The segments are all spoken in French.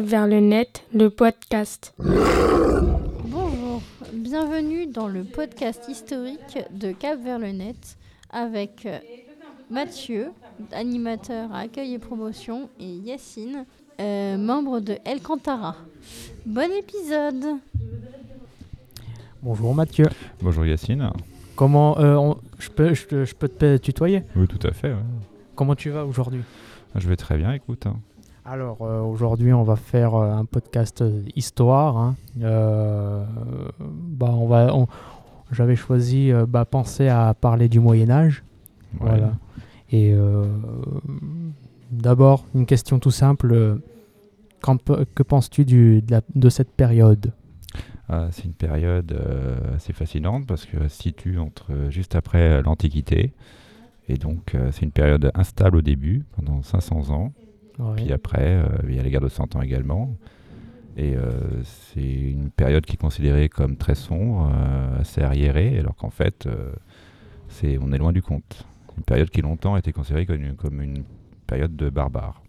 Vers le net, le podcast. Bonjour, bienvenue dans le podcast historique de Cap vers le net avec euh, Mathieu, animateur à accueil et promotion, et Yacine, euh, membre de El Cantara. Bon épisode Bonjour Mathieu. Bonjour Yacine. Comment euh, on- je peux je, te- je peux te tutoyer? Oui, tout à fait. ouais. Comment tu vas aujourd'hui? Je vais très bien, écoute. hein. Alors euh, aujourd'hui on va faire euh, un podcast euh, histoire. hein. Euh, bah on va on- j'avais choisi euh, bah, penser à parler du Moyen Âge. Ouais. Voilà. Et euh, d'abord une question tout simple. euh, que penses-tu de, cette période? Ah, c'est une période euh, assez fascinante parce qu'elle se situe entre, euh, juste après l'Antiquité. Et donc, euh, c'est une période instable au début, pendant 500 ans. Ouais. Puis après, euh, il y a les guerres de 100 ans également. Et c'est une période qui est considérée comme très sombre, assez arriérée, alors qu'en fait, c'est, on est loin du compte. Une période qui longtemps a été considérée comme une, comme une période de barbares.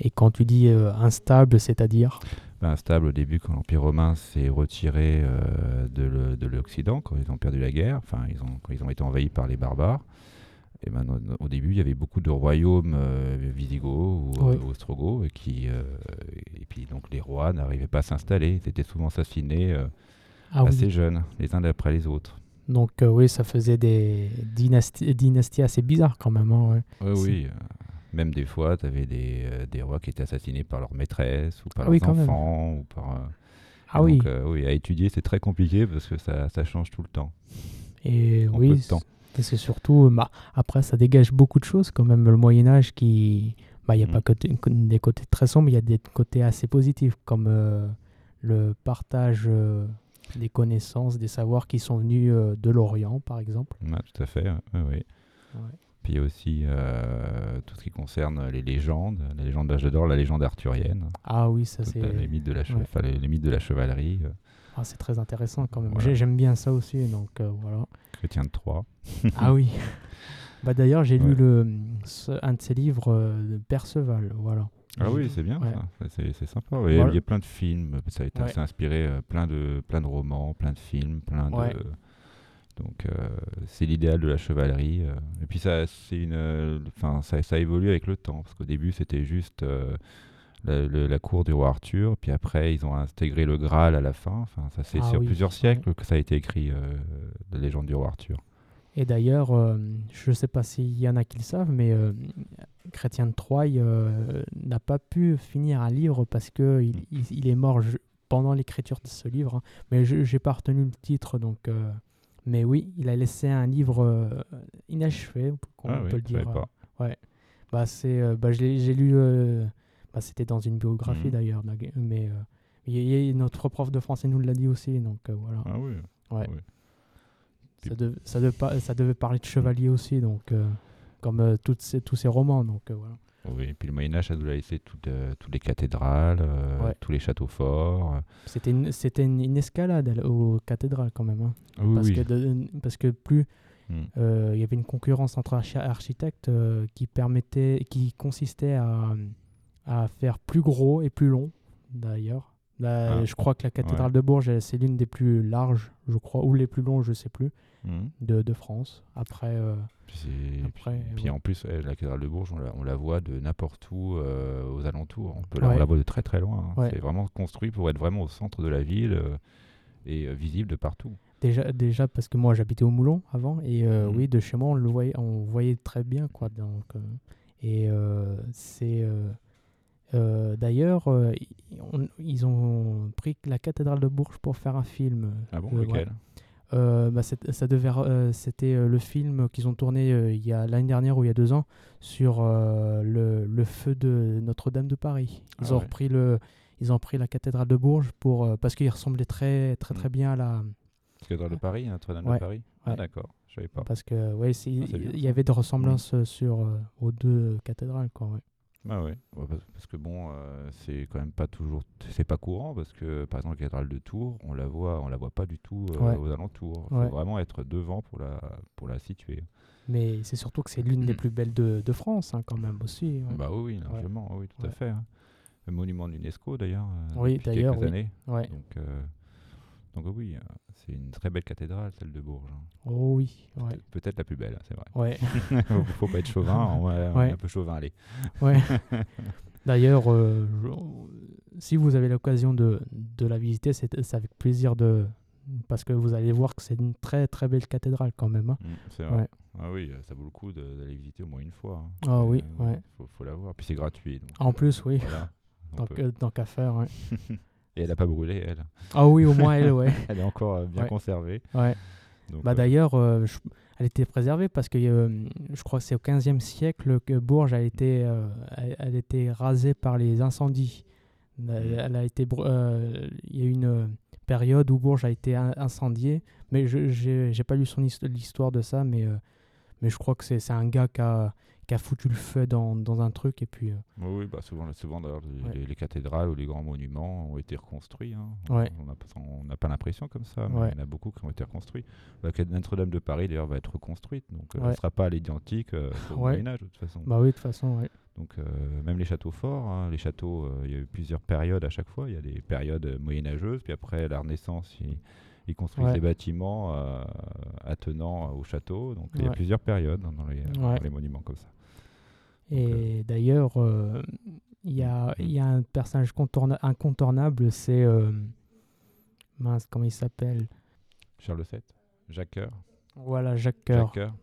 Et quand tu dis euh, instable, c'est-à-dire ben, instable au début quand l'Empire romain s'est retiré euh, de l'Occident, quand ils ont perdu la guerre, enfin ils ont, quand ils ont été envahis par les barbares. Et ben, au, début, il y avait beaucoup de royaumes euh, visigoths ou Oui. euh, ostrogoths, et, qui, et puis donc les rois n'arrivaient pas à s'installer, ils étaient souvent assassinés Ah oui. assez jeunes, les uns après les autres. Donc euh, oui, ça faisait des dynasties, dynasties assez bizarres quand même. hein, ouais. Ouais, C'est- oui, même des fois, tu avais des, euh, des rois qui étaient assassinés par leur maîtresse ou par Ah oui, leurs enfants. Ou par, euh, Ah donc, oui, euh, oui, à étudier, c'est très compliqué parce que ça, ça change tout le temps. et en oui, c'est surtout, bah, après ça dégage beaucoup de choses quand même, le Moyen Âge qui, bah, il n'y a Mm. pas côté- des côtés très sombres, il y a des côtés assez positifs comme le partage des connaissances, des savoirs qui sont venus de l'Orient par exemple. Ouais, tout à fait, ouais. Puis il y a aussi euh, tout ce qui concerne les légendes, la légende d'âge d'or, la légende arthurienne, Ah oui, ça c'est les, mythes de la che- ouais. enfin, les, les mythes de la chevalerie, euh, ah, c'est très intéressant quand même. Voilà. J'aime bien ça aussi, donc euh, voilà. Chrétien de Troyes. Ah oui. Bah d'ailleurs, j'ai lu le, ce- un de ses livres de Perceval, voilà. Ah oui, c'est bien ouais. ça, c'est, sympa. ouais. Voilà. Il y a plein de films, ça a été inspiré euh, plein, de, plein de romans, plein de films, plein de... Donc euh, c'est l'idéal de la chevalerie. euh. Et puis ça, c'est une, euh, enfin, ça, ça évolue avec le temps, parce qu'au début c'était juste la, le- la cour du roi Arthur, puis après ils ont intégré le Graal à la fin. Enfin, ça c'est Ah sur oui, plusieurs siècles que ça a été écrit, euh, la légende du roi Arthur. Et d'ailleurs, euh, je ne sais pas s'il y en a qui le savent, mais euh, Chrétien de Troyes n'a pas pu finir un livre parce que il, il- il est mort pendant l'écriture de ce livre. hein. Mais je n'ai pas retenu le titre, donc. Euh, mais oui, il a laissé un livre euh, inachevé, on Ah peut oui, le dire. pas. Ouais. Bah c'est, euh, bah, j'ai lu. euh, bah, c'était dans une biographie Mhm. d'ailleurs, mais euh, notre prof de français nous l'a dit aussi, donc euh, voilà. Ah oui. Ouais. oui. Ça, dev- ça, devait pas- ça devait parler de chevalier aussi, donc euh, comme euh, toutes ces, tous ces romans, donc euh, voilà. Oui, et puis le Moyen Âge, ça nous a laissé toutes, euh, toutes les cathédrales, euh, Ouais. tous les châteaux forts. C'était une, une, une escalade aux cathédrales quand même, hein. Oui, parce, oui. que de- parce que plus Mm. euh, il y avait une concurrence entre archi- architectes qui permettait, qui consistait à, à faire plus gros et plus long, d'ailleurs. Là, Ah. Je crois que la cathédrale de Bourges, c'est l'une des plus larges, je crois, ou les plus longs, je sais plus, Mm. de, de France. Après, euh, Puis, c'est- Après, puis ouais. en plus, la cathédrale de Bourges, on la, on la voit de n'importe où euh, aux alentours. On, peut la, on Ouais. la voit de très très loin. hein. C'est vraiment construit pour être vraiment au centre de la ville euh, et visible de partout. Déjà, déjà parce que moi j'habitais au Moulon avant et Mhm. oui de chez moi on le voyait on voyait très bien quoi donc et c'est euh, d'ailleurs euh, on- ils ont pris la cathédrale de Bourges pour faire un film Ah bon Euh, ouais. Lequel? Euh, bah, ça devait euh, c'était euh, le film qu'ils ont tourné il y a l'année dernière ou il y a deux ans sur le, le feu de Notre-Dame de Paris ils Ah ont ouais. repris le ils ont pris la cathédrale de Bourges pour parce qu'il ressemblait très très très Mhm. bien à la Cathédrale de Paris, hein, Notre-Dame Ouais. de Paris Ah d'accord, je savais pas. Parce que ouais, Ah, y avait des ressemblances euh, sur aux deux cathédrales quoi. Bah ouais, ouais, parce, que bon, euh, c'est quand même pas toujours, c'est pas courant parce que par exemple la cathédrale de Tours, on la voit, on la voit pas du tout euh, Ouais. aux alentours. Il faut vraiment être devant pour la pour la situer. Mais c'est surtout que c'est l'une des plus belles de, de France, hein, quand même aussi. Bah oui, largement, oui, tout à fait. hein. Le monument de l'UNESCO d'ailleurs. euh, Oui, d'ailleurs, quelques oui. années. Ouais. Donc euh, donc oui, euh, c'est une très belle cathédrale celle de Bourges. hein. Oh oui, ouais. Peut-être la plus belle, c'est vrai. Ouais, faut, faut pas être chauvin, on, on Ouais. est un peu chauvin, allez. ouais. D'ailleurs, euh, si vous avez l'occasion de, de la visiter, c'est avec plaisir de parce que vous allez voir que c'est une très très belle cathédrale quand même. hein. Mm, c'est vrai. Ah oui, euh, ça vaut le coup d'aller visiter au moins une fois. hein. Ah Euh, oui, ouais. Faut, faut la voir. Puis c'est gratuit. donc, En euh, plus, oui. voilà. On qu'à faire. ouais. Et elle n'a pas brûlé, elle. Ah oui, au moins elle, ouais. Elle est encore euh, bien Ouais. conservée. ouais. Donc, Bah euh, d'ailleurs, euh, je- elle était préservée parce que euh, je crois que c'est au 15e siècle que Bourges a été, euh, elle, elle était rasée par les incendies. Elle, elle a été, il y a eu une période où Bourges a été in- incendiée, mais je j'ai j'ai pas lu l'histoire de ça, mais mais je crois que c'est c'est un gars qui a, qui a foutu le feu dans, dans un truc et puis euh, oui, bah souvent, souvent les, Ouais. les- les cathédrales ou les grands monuments ont été reconstruits. hein. Ouais. On n'a pas- on n'a pas l'impression comme ça, mais Ouais. il y en a beaucoup qui ont été reconstruits. La Notre-Dame de Paris, d'ailleurs, va être reconstruite. Donc, euh, elle ne sera pas à l'identique euh, au. Moyen-Âge, de toute façon. bah oui de toute façon. Donc euh, même les châteaux forts, hein, les châteaux, euh, il y a eu plusieurs périodes à chaque fois. Il y a des périodes euh, moyenâgeuses, puis après la Renaissance, ils, ils construisent Ouais. des bâtiments attenant au château. Donc il y a plusieurs périodes hein, dans, les, dans Ouais. les monuments comme ça. Et d'ailleurs, euh, il y, a, il y a un personnage contourna- incontournable, c'est. euh, mince, comment il s'appelle? Charles VII, Jacques Coeur. Voilà, Jacques Coeur. Coeur.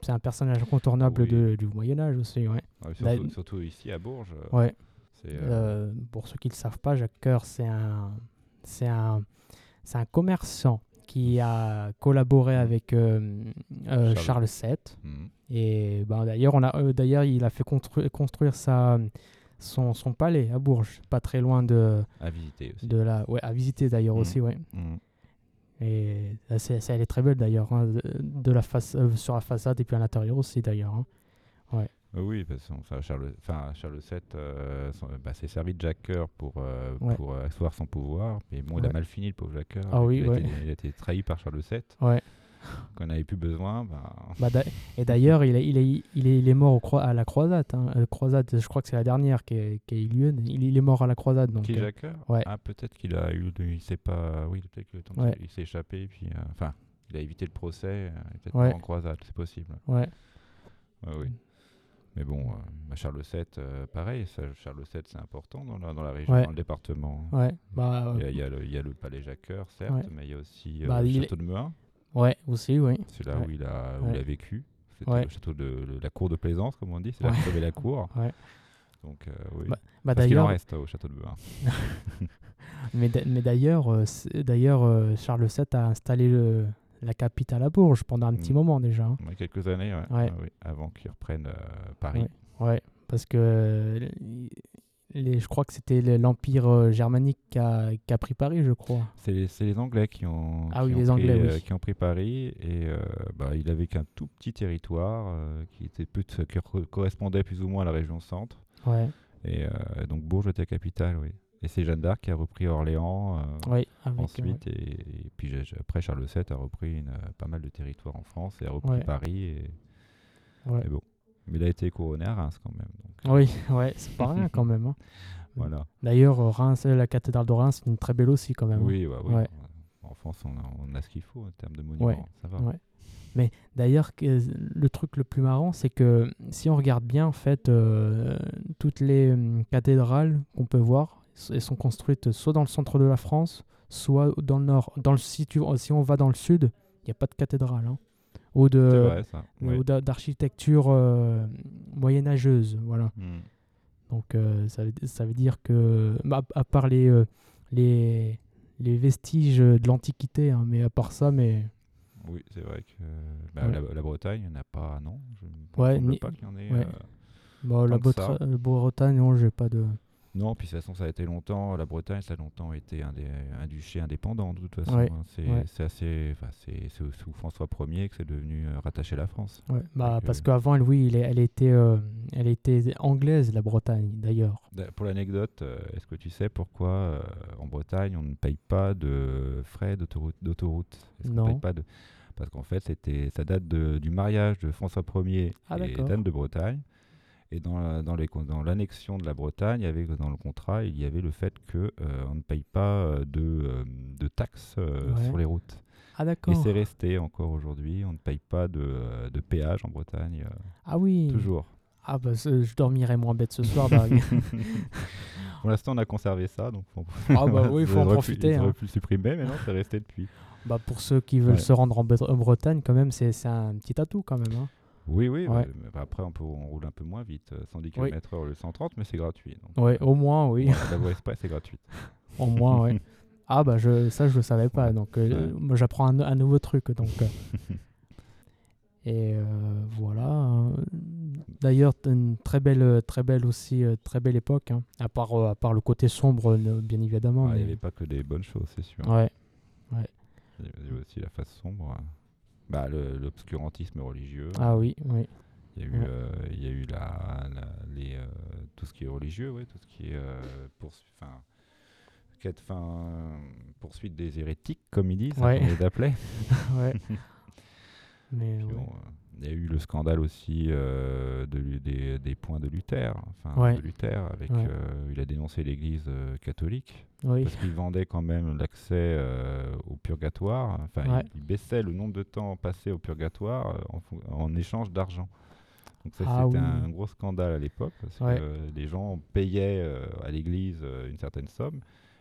C'est un personnage incontournable Oui. de- du Moyen-Âge aussi, ouais. Ouais, Bah, surtout, ici à Bourges. euh, ouais. euh, Euh, pour ceux qui ne le savent pas, Jacques Coeur, c'est un, c'est un, un commerçant qui a collaboré avec euh, Charles. Charles VII. Et ben, d'ailleurs, on a, euh, d'ailleurs, il a fait constru- construire sa, son, son palais à Bourges, pas très loin de, à visiter aussi. de la, ouais, à visiter d'ailleurs Mhm. aussi, ouais. Mhm. Et euh, c'est, c'est- elle est très belle d'ailleurs, hein, de, de la face, euh, sur la façade et puis à l'intérieur aussi d'ailleurs. hein. Euh, Oui, parce que Charles, enfin, Charles VII euh, bah, s'est servi de Jacques Coeur pour, euh, Ouais. pour asseoir son pouvoir. Mais bon, il a Ouais. mal fini, le pauvre Jacques Coeur. Ah oui, il, a ouais. été, il a été trahi par Charles VII. Ouais. Quand on n'avait plus besoin, bah, Bah, et d'ailleurs, il est, il, est, il, est, il est mort au à la croisade. hein. Euh, croisade, je crois que c'est la dernière qui, est- qui a eu lieu. Il, est mort à la croisade. Donc, euh, ouais. Ah, peut-être qu'il a eu, il sait pas, oui, peut-être de- Ouais. s'est échappé, puis, euh, enfin, il a évité le procès, peut-être Ouais. en croisade, c'est possible. ouais. Oui. Mais bon, euh, bah, Charles VII, euh, pareil, ça, Charles VII, c'est important dans la, dans la région, Ouais. dans le département. Ouais, bah, Il y, a, il y a le, il y a le palais Jacques Coeur, certes, Ouais. mais il y a aussi euh, Bah, le est- château de Meuhin, ouais, aussi, oui. c'est là Ouais. où il a, où Ouais. il a vécu. C'était Ouais. le château de le- la cour de plaisance, comme on dit, c'est là qu'il avait la cour. Ouais. Donc, euh, oui. Bah, Bah, Parce qu'il en reste euh, au château de mais, d'a- mais d'ailleurs, euh, d'ailleurs euh, Charles VII a installé le- la capitale à Bourges pendant un petit Mm. moment déjà. hein. Quelques années. Ouais, oui, avant qu'il reprenne Paris. Ouais. Parce que les, je crois que c'était le- l'Empire euh, germanique qui a, qui a pris Paris, je crois. C'est les, Anglais qui ont, Ah qui oui, ont les pris, Anglais, oui. qui ont pris Paris et euh, bah, il avait qu'un tout petit territoire euh, qui était plus de- qui co- correspondait plus ou moins à la région centre Ouais, et euh, donc Bourges était capitale, oui. Et c'est Jeanne d'Arc qui a repris Orléans avec, ensuite et, et puis après Charles VII a repris une, pas mal de territoires en France et a repris Ouais. Paris et, ouais, ouais. et bon. Mais il a été couronné à Reims quand même. Donc, Oui, ouais, c'est pas rien quand même. hein. voilà. D'ailleurs, euh, Reims, la cathédrale de Reims, c'est une très belle aussi quand même. hein. Oui, ouais, oui. Ouais. En France, on a, on a ce qu'il faut en termes de monuments. Ouais, Ça va. Mais d'ailleurs, le truc le plus marrant, c'est que si on regarde bien, en fait, euh, toutes les hum, cathédrales qu'on peut voir, elles sont construites soit dans le centre de la France, soit dans le nord. Dans le, si, tu- si on va dans le sud, il n'y a pas de cathédrale. hein. Ou d'architecture euh, moyenâgeuse. Voilà. Hmm. Donc euh, ça, veut, ça veut dire que, bah, à part les, euh, les, les vestiges de l'Antiquité, hein, mais à part ça, mais Oui, c'est vrai que bah, Ouais. la, la Bretagne, il n'y en a pas, non? Je ne Ouais, ni- pas qu'il y en ait. ouais. euh, bon, la ça. Botra- euh, Bretagne, non, j'ai pas de. Non, puis de toute façon, ça a été longtemps, la Bretagne, ça a longtemps été un, des, un duché indépendant, de toute façon. Ouais, hein. C'est ouais. assez. C'est sous François Ier que c'est devenu euh, rattaché à la France. Ouais, bah, parce euh, qu'avant, oui, elle, était, euh, elle était anglaise, la Bretagne, d'ailleurs. Da- Pour l'anecdote, est-ce que tu sais pourquoi en Bretagne on ne paye pas de frais d'autoroute? Non. paye pas de... Parce qu'en fait, ça date de- du mariage de François Ier Ah, et d'Anne de Bretagne. Et dans, la- dans, les con- dans l'annexion de la Bretagne, il y avait, dans le contrat, il y avait le fait que euh, on ne paye pas euh, de, euh, de taxes euh, Ouais. sur les routes. Ah, Et d'accord. c'est resté encore aujourd'hui. On ne paye pas de, de péage en Bretagne, euh, Ah oui. toujours. Ah, bah, ce- je dormirai moins bête ce soir. bah, Pour l'instant, on a conservé ça, donc faut- Ah bah oui, il faut en pu- profiter, auraient hein. pu le supprimer, mais non, c'est resté depuis. bah, pour ceux qui veulent Ouais. se rendre en Bretagne, quand même, c'est c'est un petit atout, quand même. hein. Oui, oui. Ouais. bah, après, on, peut, on roule un peu moins vite, euh, 110 km/h au lieu de 130, mais c'est gratuit. Donc, Ouais, euh, au moins, oui. la voie express est gratuite. Au moins, ouais. Ah, bah, je, ça, je le savais pas. Ouais. Donc, euh, Ouais. j'apprends un, un nouveau truc. Donc, euh. Et euh, voilà. hein. D'ailleurs, une très belle, euh, très belle aussi, euh, très belle époque. hein. À, part, euh, à part le côté sombre, euh, bien évidemment. Ah, Il n'y avait pas que des bonnes choses, c'est sûr. Ouais. Il y avait aussi la face sombre. hein. Bah, L'obscurantisme religieux. Ah oui, oui. Il y a eu, Ouais. euh, il y a eu la, la- les, euh, tout ce qui est religieux, ouais, tout ce qui est euh, quête, fin, poursuite des hérétiques, comme ils disent, Ouais. on les appelait. ouais. Mais Puis ouais. bon, euh, il y a eu le scandale aussi euh, de, des, des points de Luther. Enfin, Ouais. de Luther avec, Ouais. euh, il a dénoncé l'Église euh, catholique oui. parce qu'il vendait quand même l'accès au purgatoire. Enfin, Ouais. il, il baissait le nombre de temps passé au purgatoire en, échange d'argent. Donc ça, Ah c'était oui. un gros scandale à l'époque parce que les gens payaient à l'Église une certaine somme.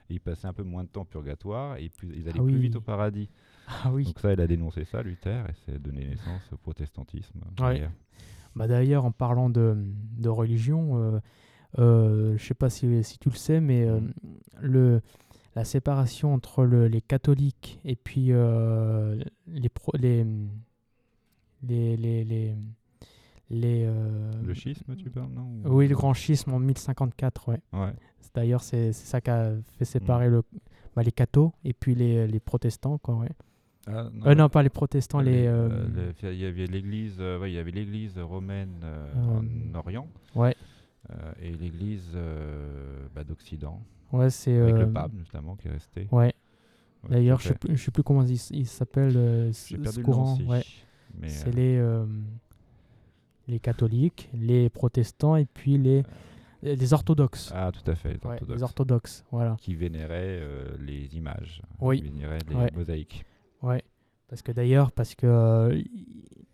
Et ils passaient un peu moins de temps au purgatoire et plus, ils allaient Ah plus vite au paradis. Ah oui. Donc ça, il a dénoncé ça, Luther, et c'est donné naissance au protestantisme. Ouais. Bah d'ailleurs, en parlant de, de religion, euh, euh, je sais pas si, si tu le sais, mais euh, Mhm. le, la séparation entre le- les catholiques et puis les, pro- les, les, les, les, les, euh, Le schisme, tu parles, non ou- Oui, le grand schisme en 1054, ouais. Ouais. D'ailleurs, c'est ça qui a fait Mm. séparer le, bah, les cathos et puis les, les protestants, quoi, ouais. Ah, Euh, non, pas les protestants, les... euh, euh, le- il y avait l'église, euh, ouais, il y avait l'église romaine euh, Euh, en Orient Ouais, euh, et l'église euh, bah, d'Occident ouais, c'est... avec euh, le pape justement qui est resté. Ouais. Ouais, D'ailleurs, je à sais plus, comment il, il s'appelle euh, ce courant. Ouais. C'est euh, les euh, les catholiques, les protestants et puis les les orthodoxes. Ah, tout à fait, les Ouais, orthodoxes. les orthodoxes, voilà. Qui vénéraient euh, les images, Oui. qui vénéraient les Ouais. mosaïques. Ouais. Parce que d'ailleurs, parce que euh,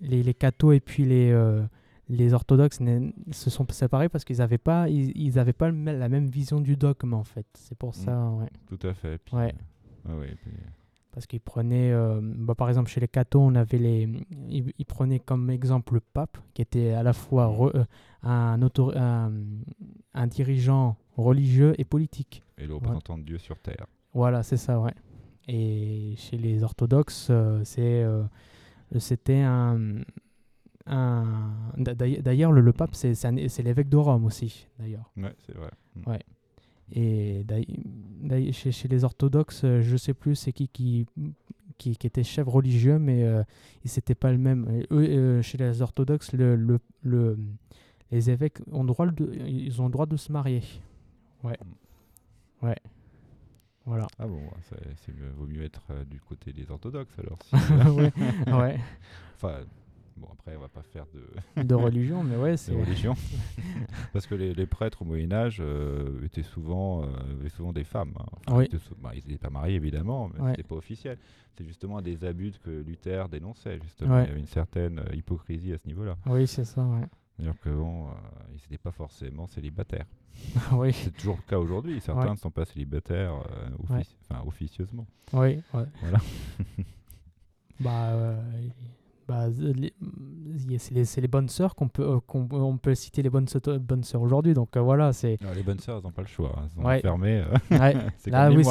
les les cathos et puis les euh, les orthodoxes se sont séparés parce qu'ils n'avaient pas ils, ils avaient pas la même vision du dogme en fait. C'est pour Mm. ça, ouais. Tout à fait. Puis, Ouais. euh, ouais, ouais, puis, Parce qu'ils prenaient, euh, bah, par exemple, chez les cathos, on avait les, ils, ils prenaient comme exemple le pape, qui était à la fois re- euh, un, autor- un, un dirigeant religieux et politique. et le représentant de Dieu sur terre. Voilà, c'est ça, ouais. Et chez les orthodoxes, euh, c'est, c'était un, un d'a- d'ailleurs- le, le pape, c'est, c'est, un- c'est l'évêque de Rome aussi, d'ailleurs. Ouais, c'est vrai. Mm. Ouais. Et chez, chez les orthodoxes, euh, je sais plus c'est qui qui, qui qui était chef religieux, mais euh, c'était pas le même. Et eux, euh, chez les orthodoxes, le, le, le- les évêques ont droit de, ils ont le droit de se marier. Ouais. Ouais. Voilà. Ah bon, c'est, vaut mieux être euh, du côté des orthodoxes alors. si- ouais. ouais. enfin, bon après on va pas faire de, De religion, mais ouais, c'est. religion, parce que les, les prêtres au Moyen Âge euh, étaient souvent, euh, souvent des femmes. hein. Enfin, Oui. ils bah, ils n'étaient pas mariés évidemment, mais Ouais. c'était pas officiel. C'est justement des abus que Luther dénonçait. Justement, Ouais. il y avait une certaine euh, hypocrisie à ce niveau-là. Oui, c'est ça, ouais. C'est-à-dire que bon, euh, ils n'étaient pas forcément célibataires. oui. C'est toujours le cas aujourd'hui. Certains Ouais. ne sont pas célibataires offici- officieusement. Oui. Voilà. bah, bah, a- c'est les, bonnes sœurs qu'on peut, euh, qu'on on peut citer les bonnes, sœurs- bonnes sœurs aujourd'hui. Donc euh, voilà, c'est. Alors, les bonnes sœurs, elles n'ont pas le choix. Elles sont Ouais. enfermées. euh, Ouais. c'est oui,